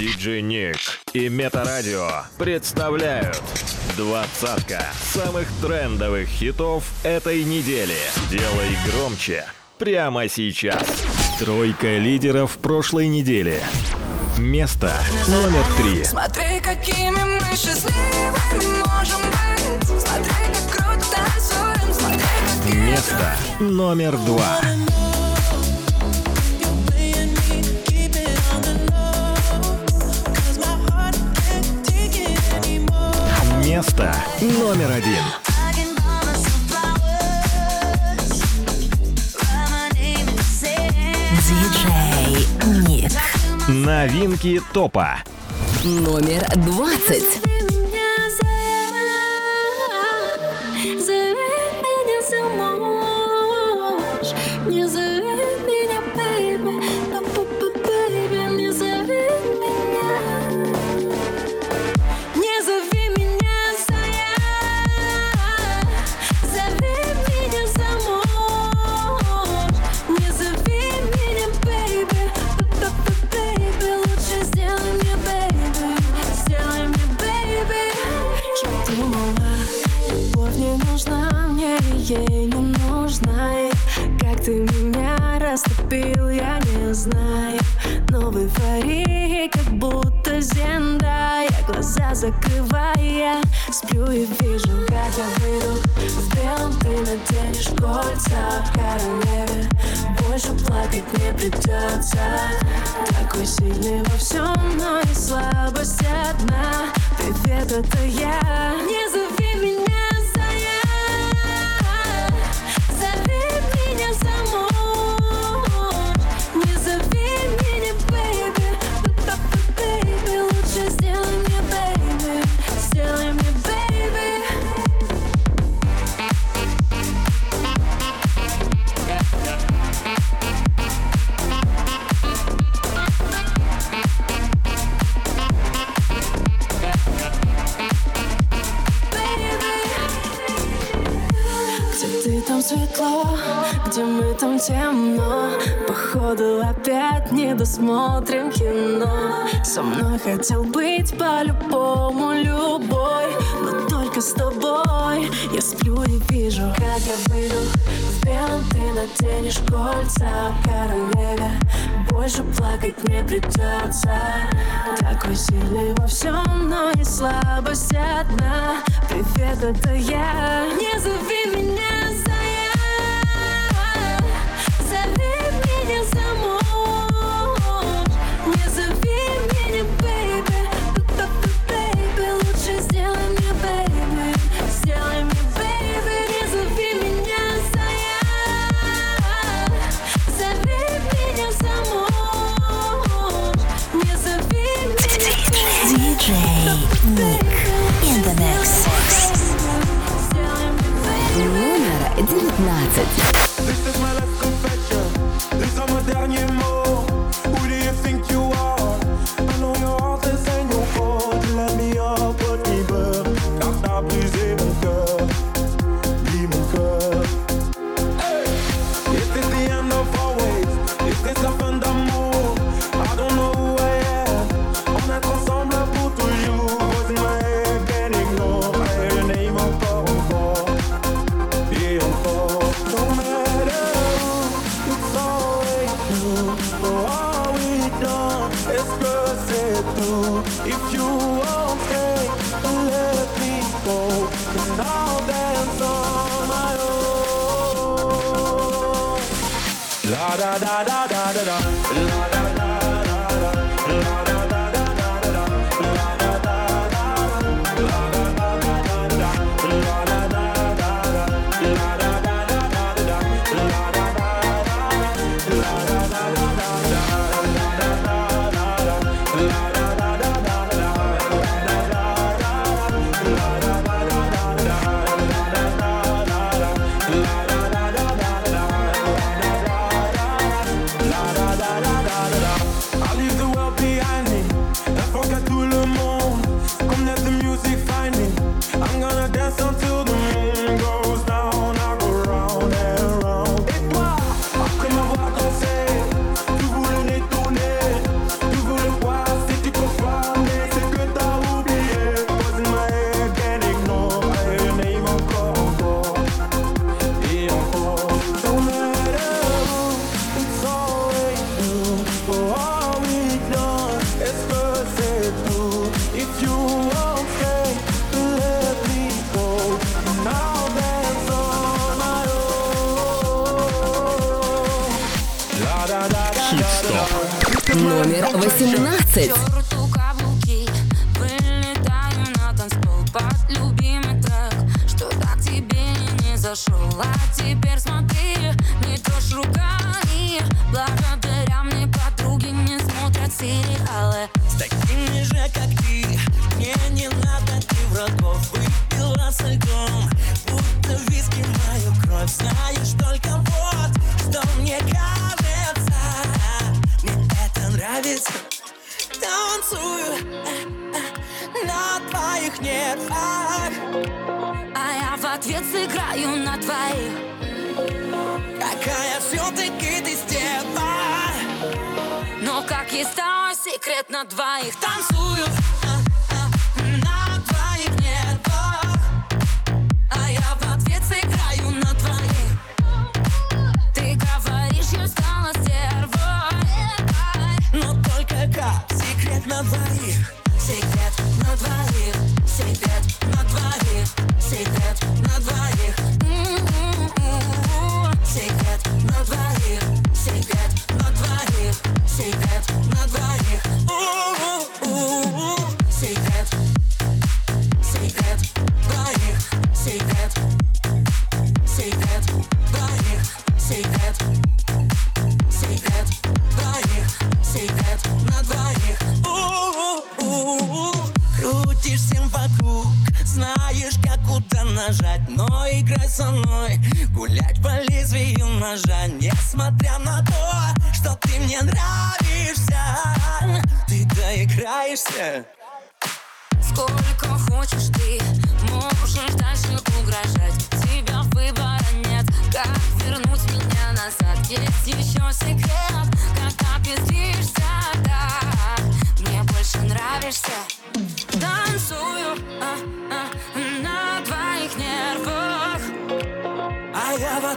Диджей Ник и Метарадио представляют двадцатка самых трендовых хитов этой недели. Делай громче прямо сейчас. Тройка лидеров прошлой недели. Место номер три. Смотри, какими мы счастливыми можем быть. Смотри, как круто танцуем. Смотри, Место номер два. Место номер один. Диджей Ник. Новинки топа. Номер двадцать. сердца в королеве Больше плакать не придется Такой сильный во всем, но и слабость одна. Привет, это я. Не забывай Со мной хотел быть по-любому любой Но только с тобой. Я сплю и вижу Как я выйду в белом, ты наденешь кольца Королеве больше плакать не придется. Такой сильный во всем, но и слабость одна. Привет, это я. Не завидую 19. тебя. Твоих Какая все-таки ты стерва. Но как есть стало секрет на двоих. Танцую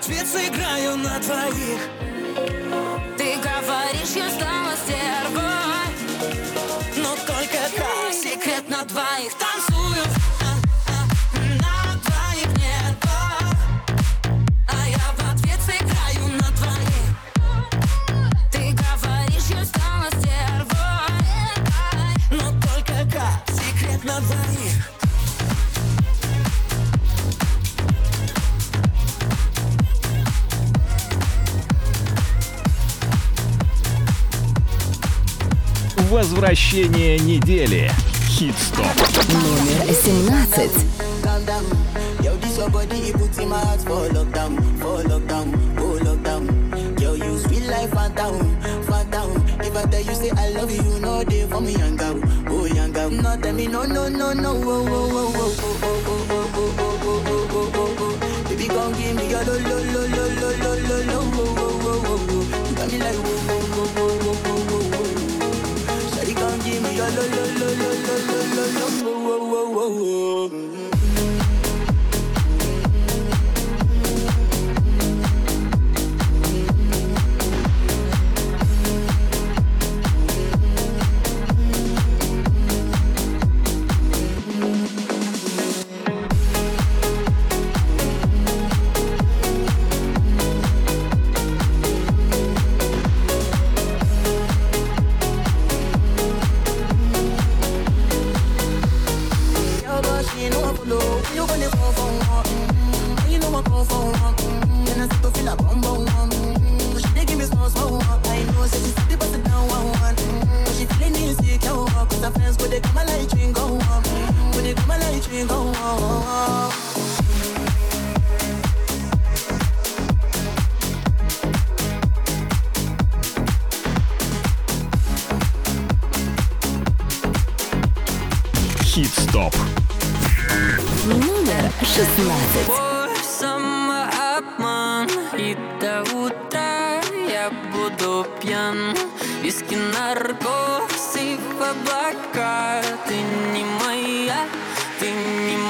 мертвец играю на твоих. Возвращение недели. Хит-стоп. Номер 17. calm down. Yo, this your body, it puts in my heart for lockdown, for lockdown, oh lockdown. Yo, you sweet life, phantom, phantom. If I tell you say I love you, you know they for me, young girl, oh young girl. No, tell me no, no, no, no, oh, oh, oh, oh, oh, oh, oh, oh, oh, oh, oh, oh, oh, oh. Baby, come give me your lo, lo, lo, lo, lo, lo, lo, lo, oh, oh, oh, oh, oh. You got me like follow. When you gonna phone for one? Mm, When you know I come for one? Mm, Then I start to feel a bum bum one. Mm, She dey give me small small one. I know, say she sit the bust it down one one. Mm, But she feeling insecure. Cause her friends go they come and like drink go on. Go they come and like drink go on. 16. Твой самообман И до утра я буду пьян Виски, в облака Ты не моя, ты не моя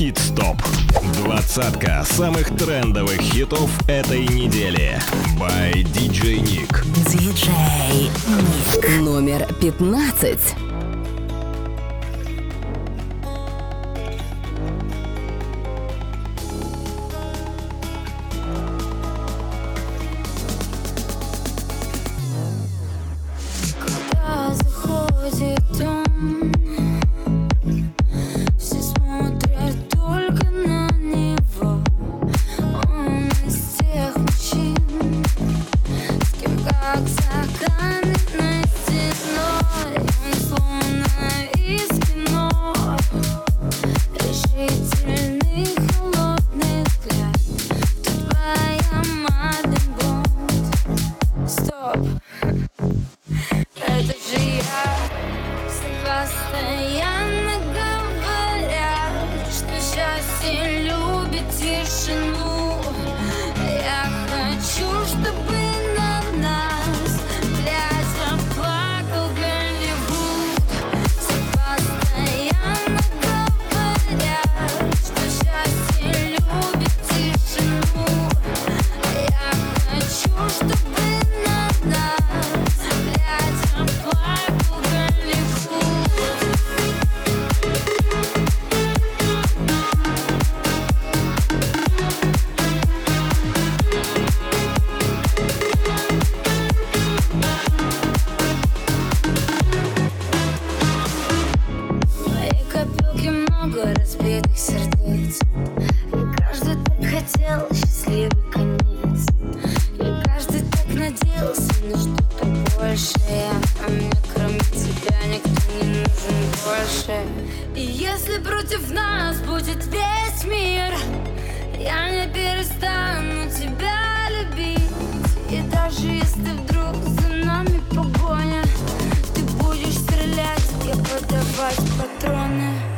Хит-стоп. Двадцатка самых трендовых хитов этой недели. By DJ Nick. DJ Nick. Номер пятнадцать. был сын, что-то большее А мне кроме тебя никто не нужен больше. И если против нас будет весь мир Я не перестану тебя любить. И даже если вдруг за нами погоня Ты будешь стрелять и подавать патроны.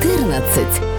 14.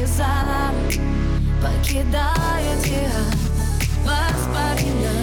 Слезам, покидая тебя воспоминания.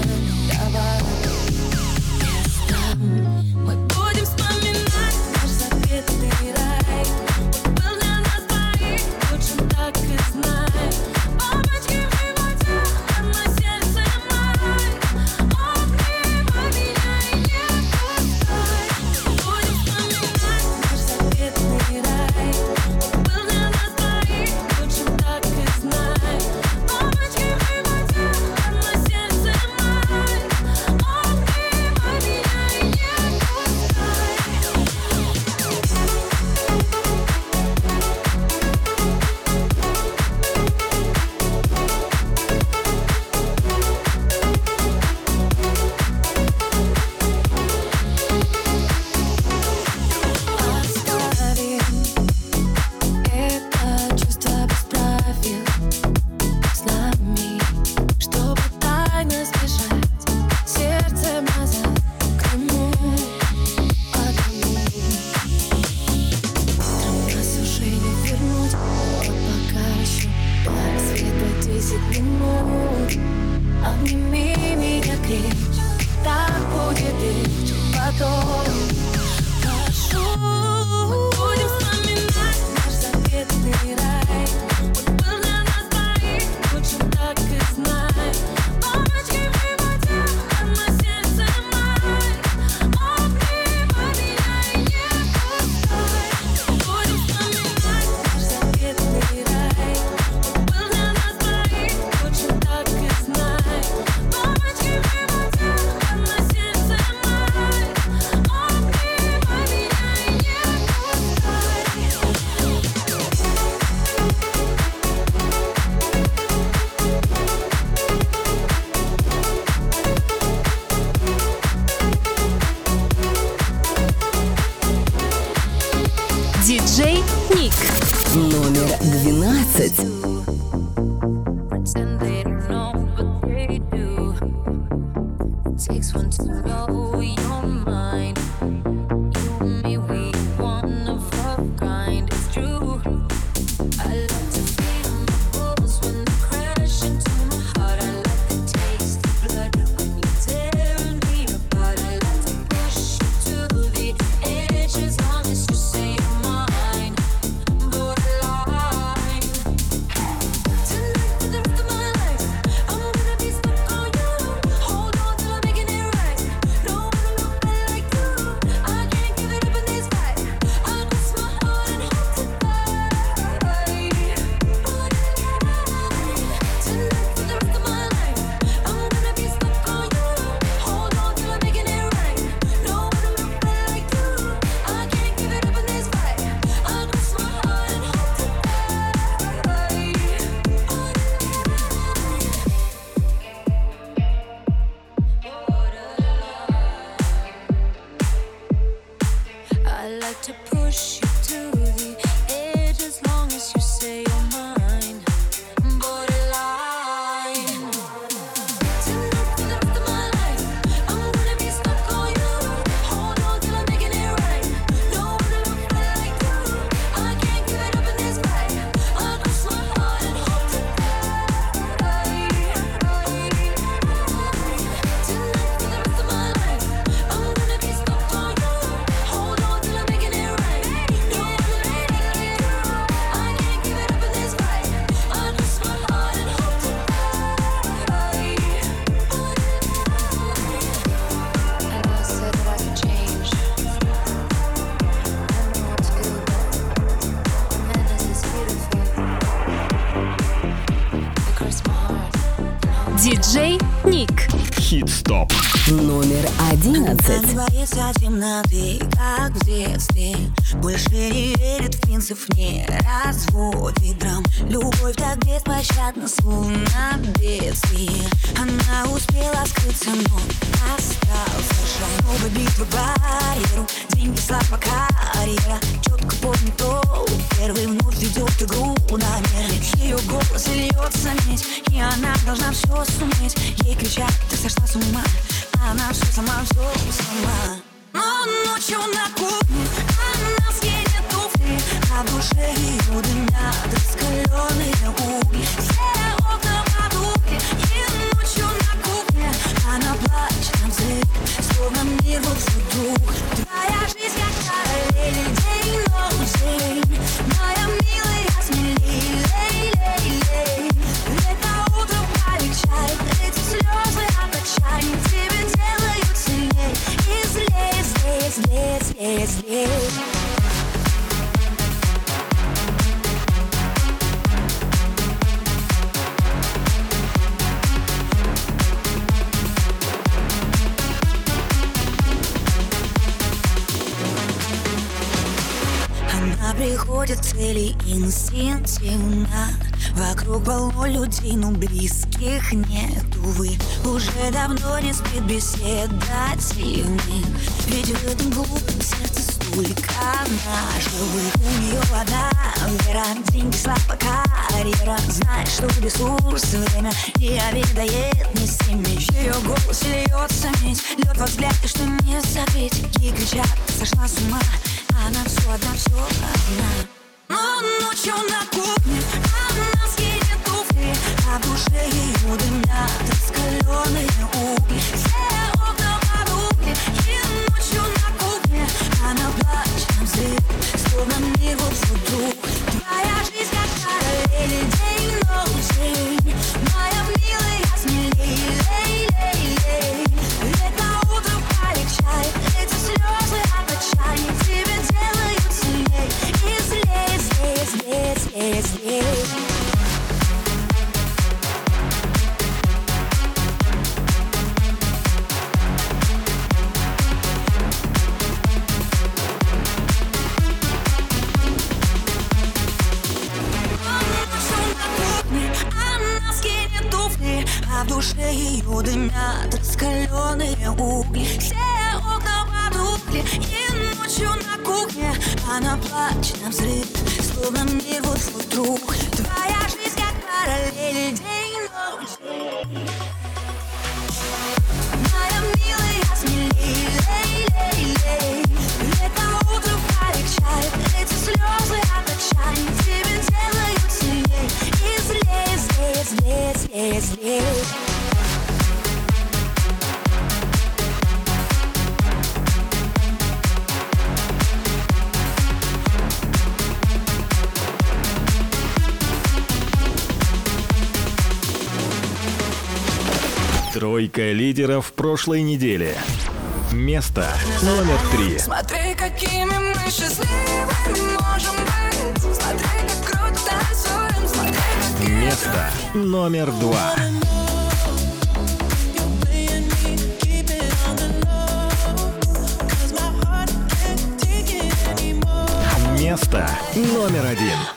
Темноты, как в детстве Больше не верит в принцип, не разводит драм. Любовь так беспощадна, словно бедствие. Она успела скрыться, но остался шаг Новая битва барьеру, деньги, слава, карьера. Четко помню то, первый вновь ведет игру намеренно Ее голос льется медь, и она должна все суметь. Ей кричат, ты сошла с ума, она все сама, все К цели инстинктивно. Вокруг полно людей, но близких нет, увы Уже давно не спит беседа тихих Ведь в этом глупом сердце столько наживых У нее одна вера, деньги, слава, карьера. Знает, что ресурс, время не обедает ни с теми Ее голос льется медь, лед во взгляд, и что не забить Ей кричат, сошла с ума, она все одна, все одна. Но ночью на кухне она скинет туфли А в душе ее дымят раскаленные угли. Все окна потухли И ночью на кухне она плачет взрыв Словно мир был вдруг душе ее дымят раскаленные угли. Все окна потухли, и ночью на кухне Она плачет на взрыв Словно мир вот вдруг Твоя жизнь как параллель День и ночь Моя милая смелей лей, лей, лей. Летом утром полегчает Эти слезы от отчаяния Тебя делают сильней И злее, злее, злее, злее, злее Тройка лидеров прошлой недели. Место номер три. Смотри, какими мы счастливыми можем быть Смотри, как круто танцуем Смотри, Место номер два. Место номер один.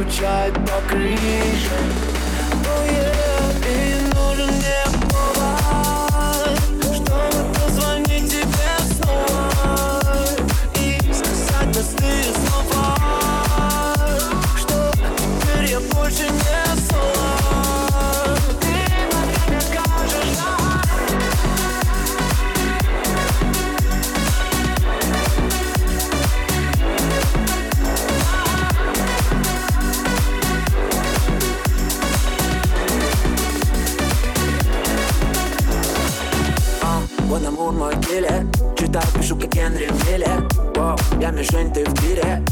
скучает по крыше и нужен мне чтобы позвонить тебе снова и сказать простые слова, что теперь я больше не соло. Я мишень, ты в тире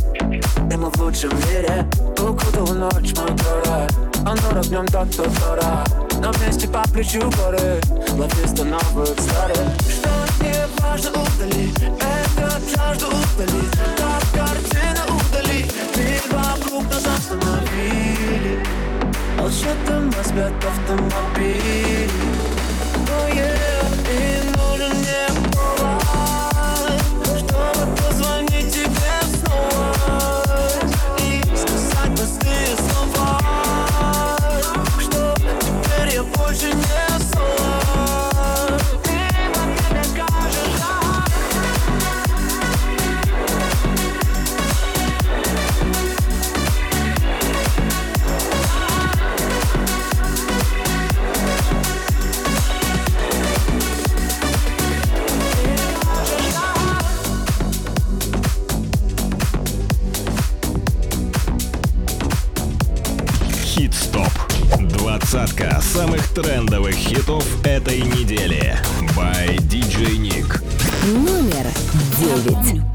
мы в лучшем мире Укутала ночь, мой город Он дорог в нем тот, кто дорог Но вместе по плечу горы Ловисто новых старых Что не важно, удали Это жажду удали Как картина удали Мир вокруг нас остановили? Молчатым разбит автомобиль Oh yeah, Двадцатка самых трендовых хитов этой недели. By DJ Nick. Номер девять.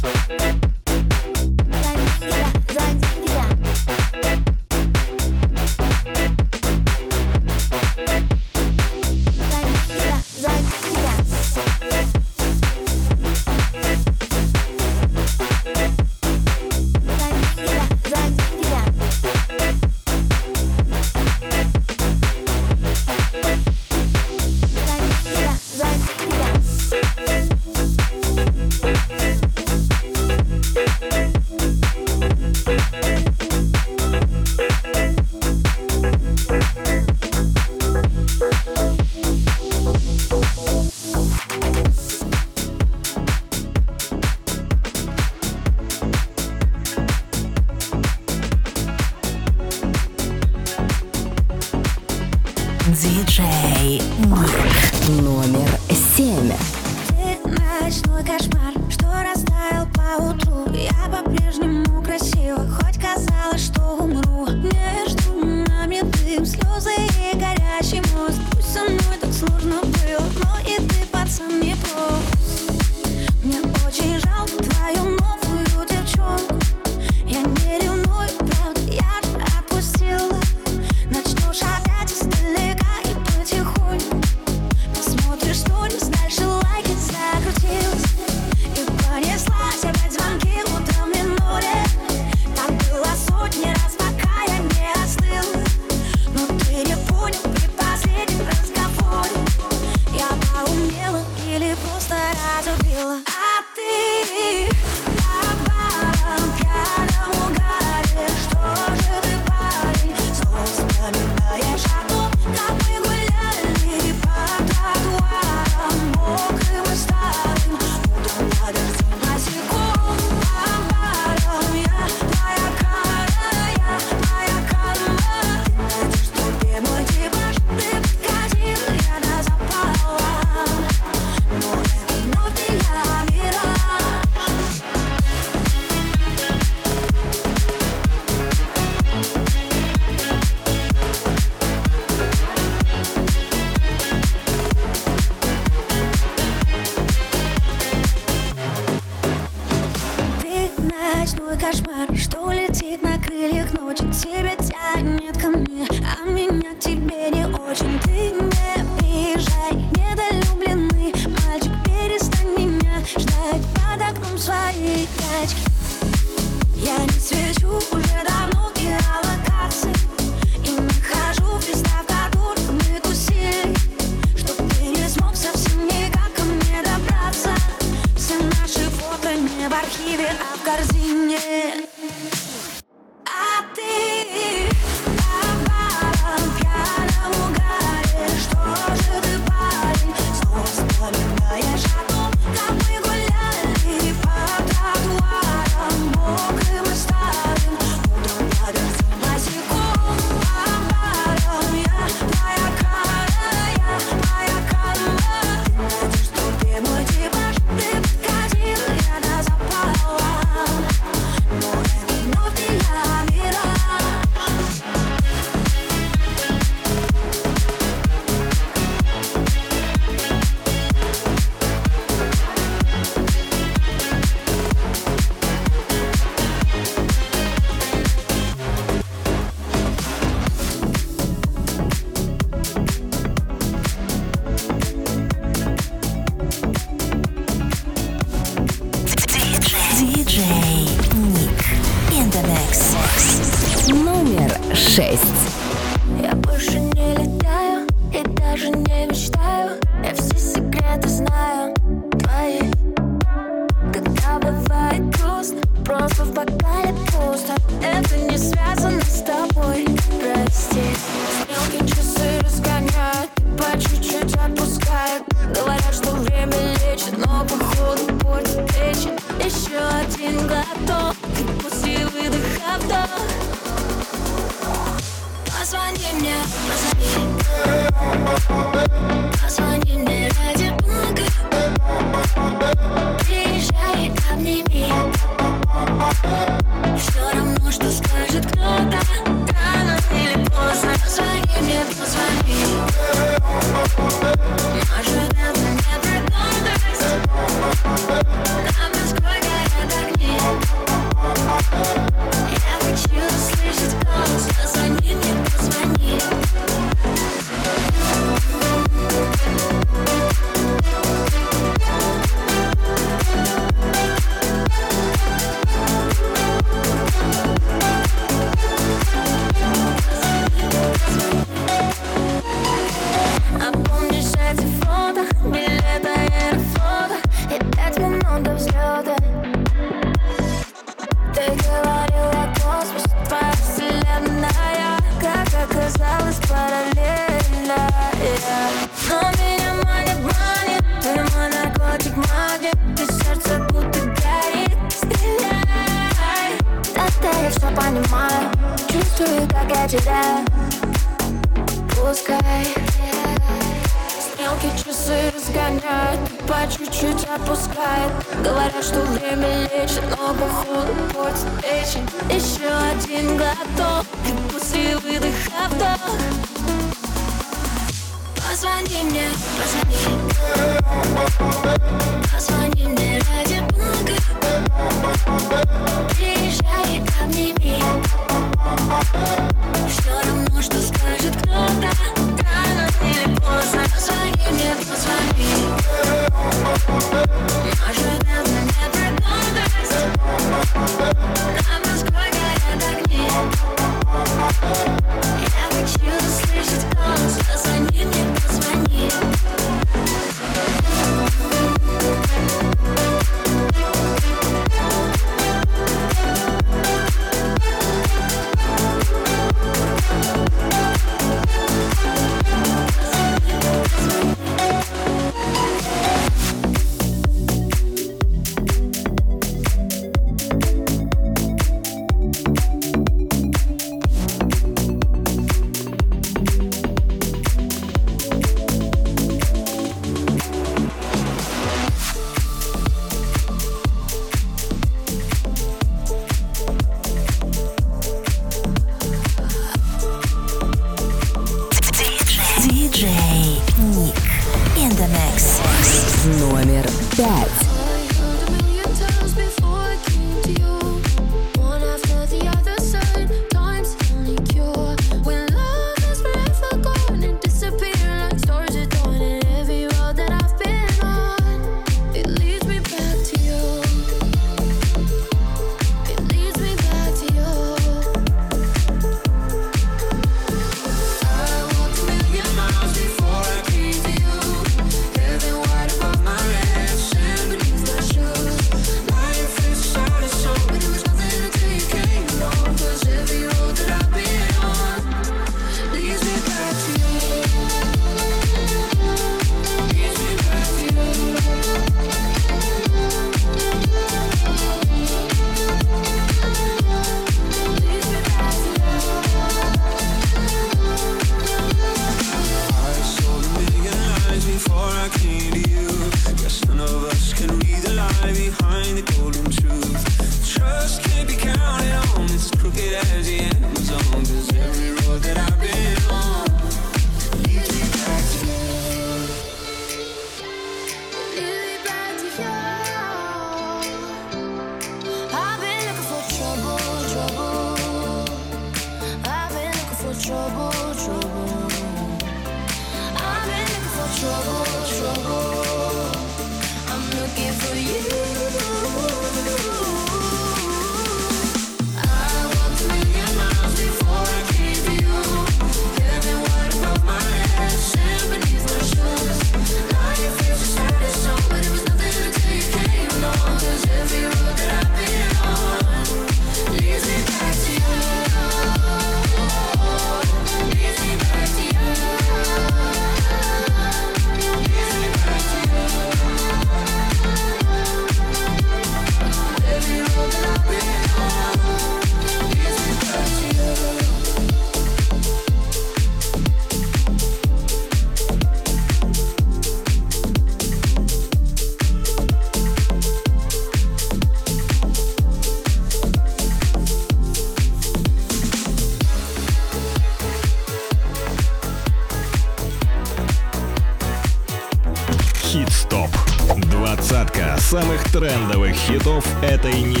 Хитов этой недели.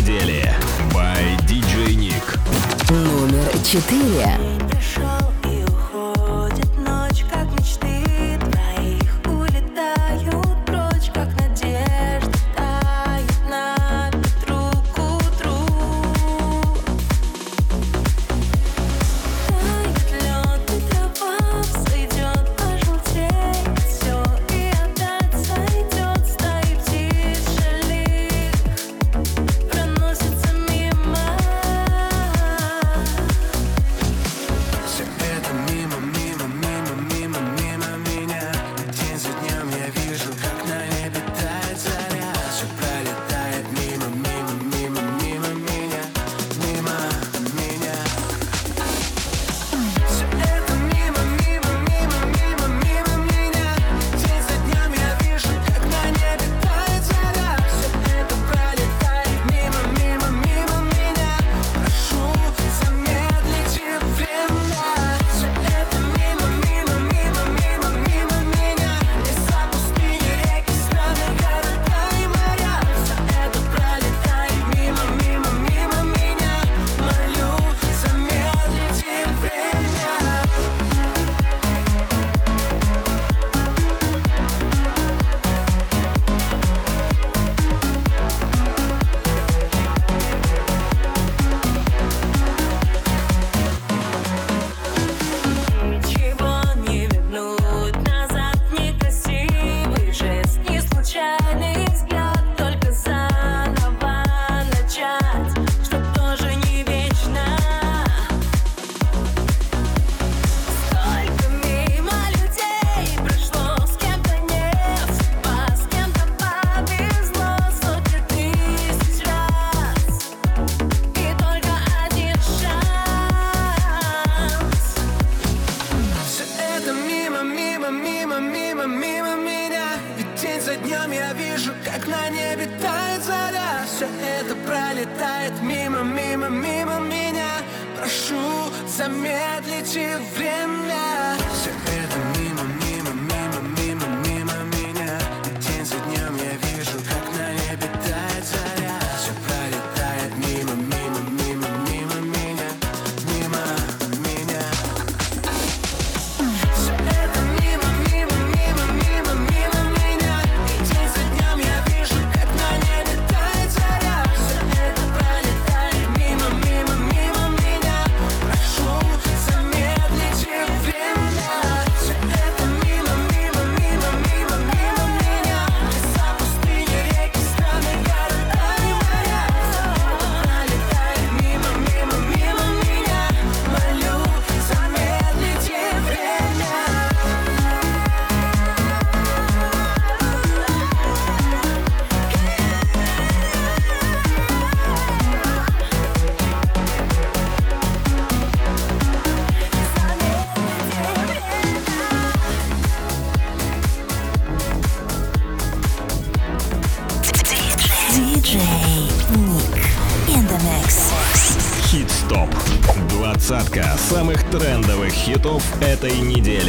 Хитов этой недели.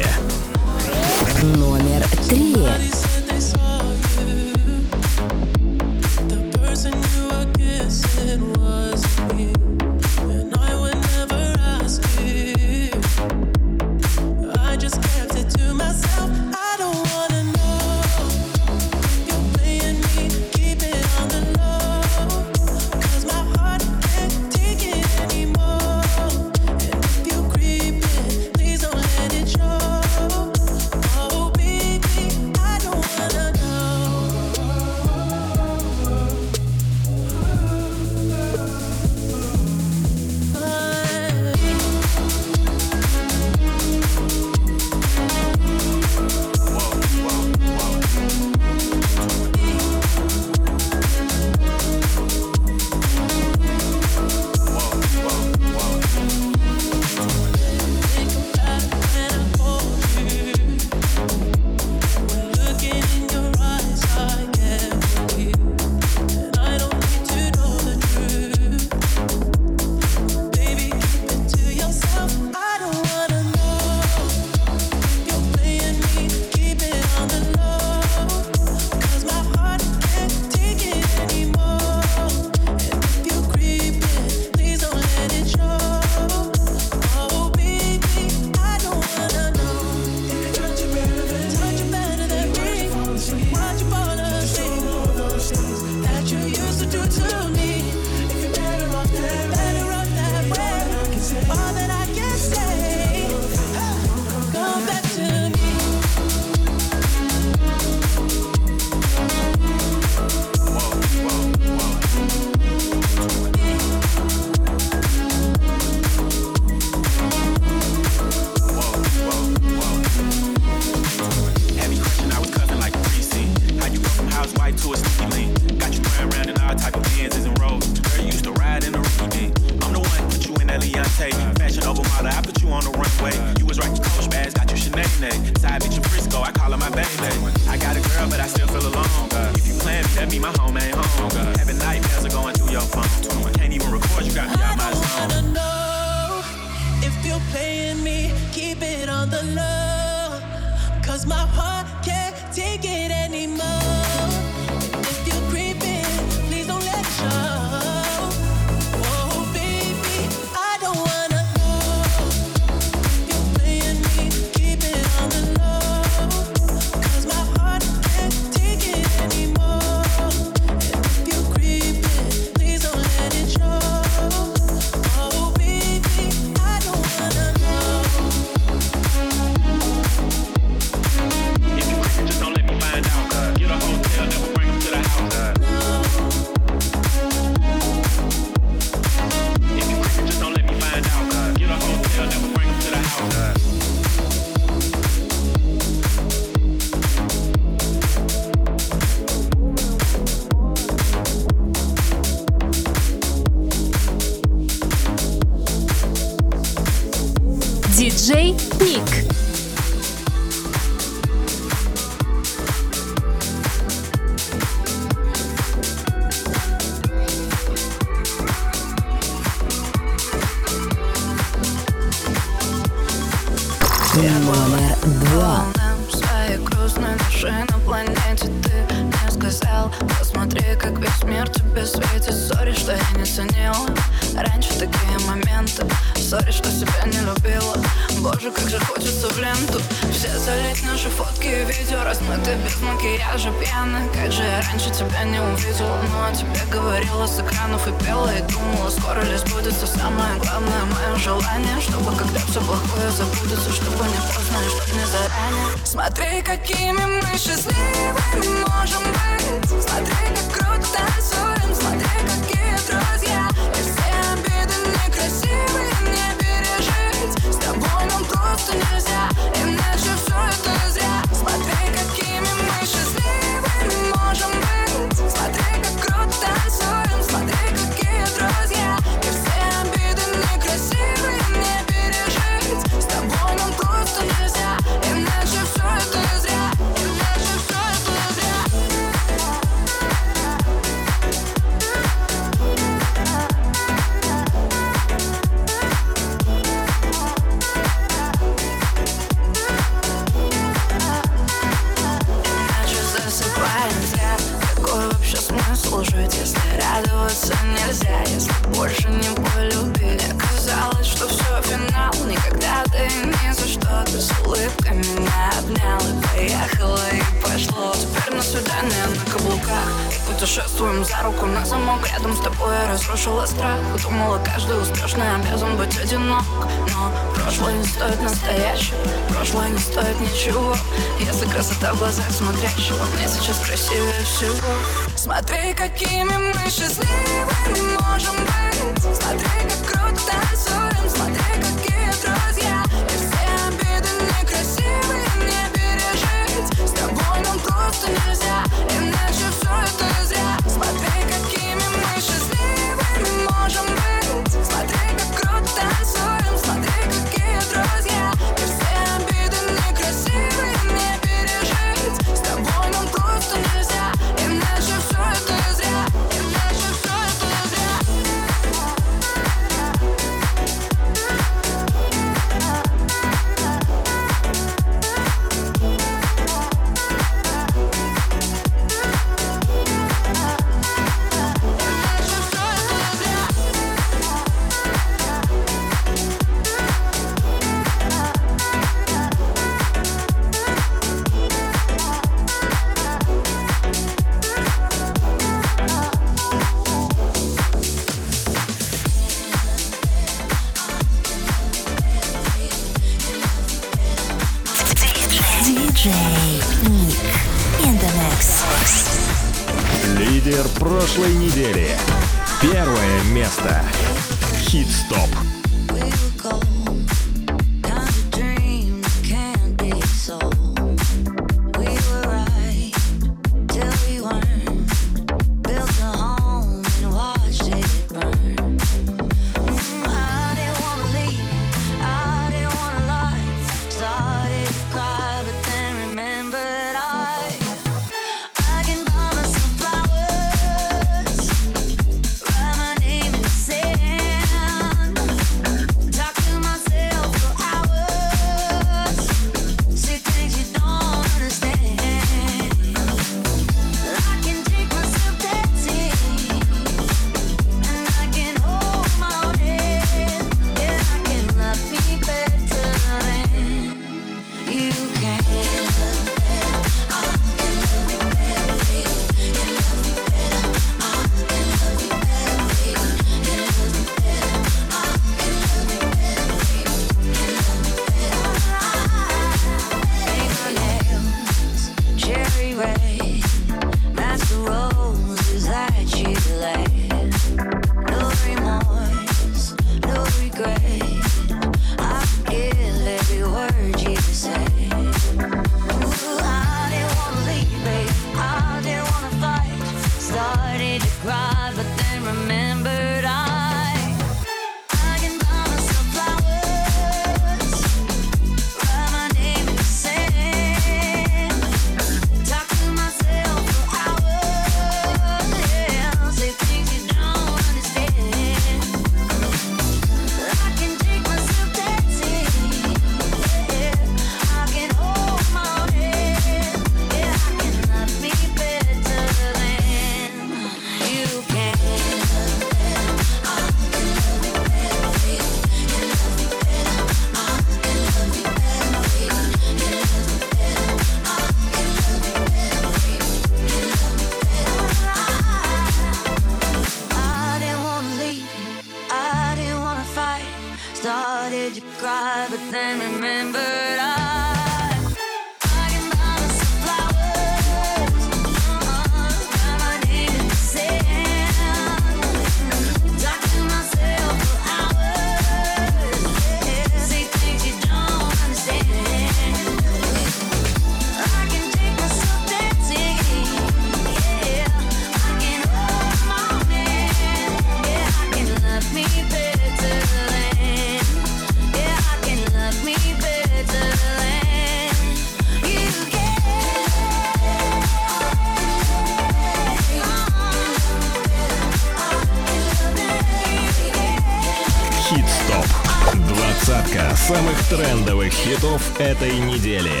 Этой недели.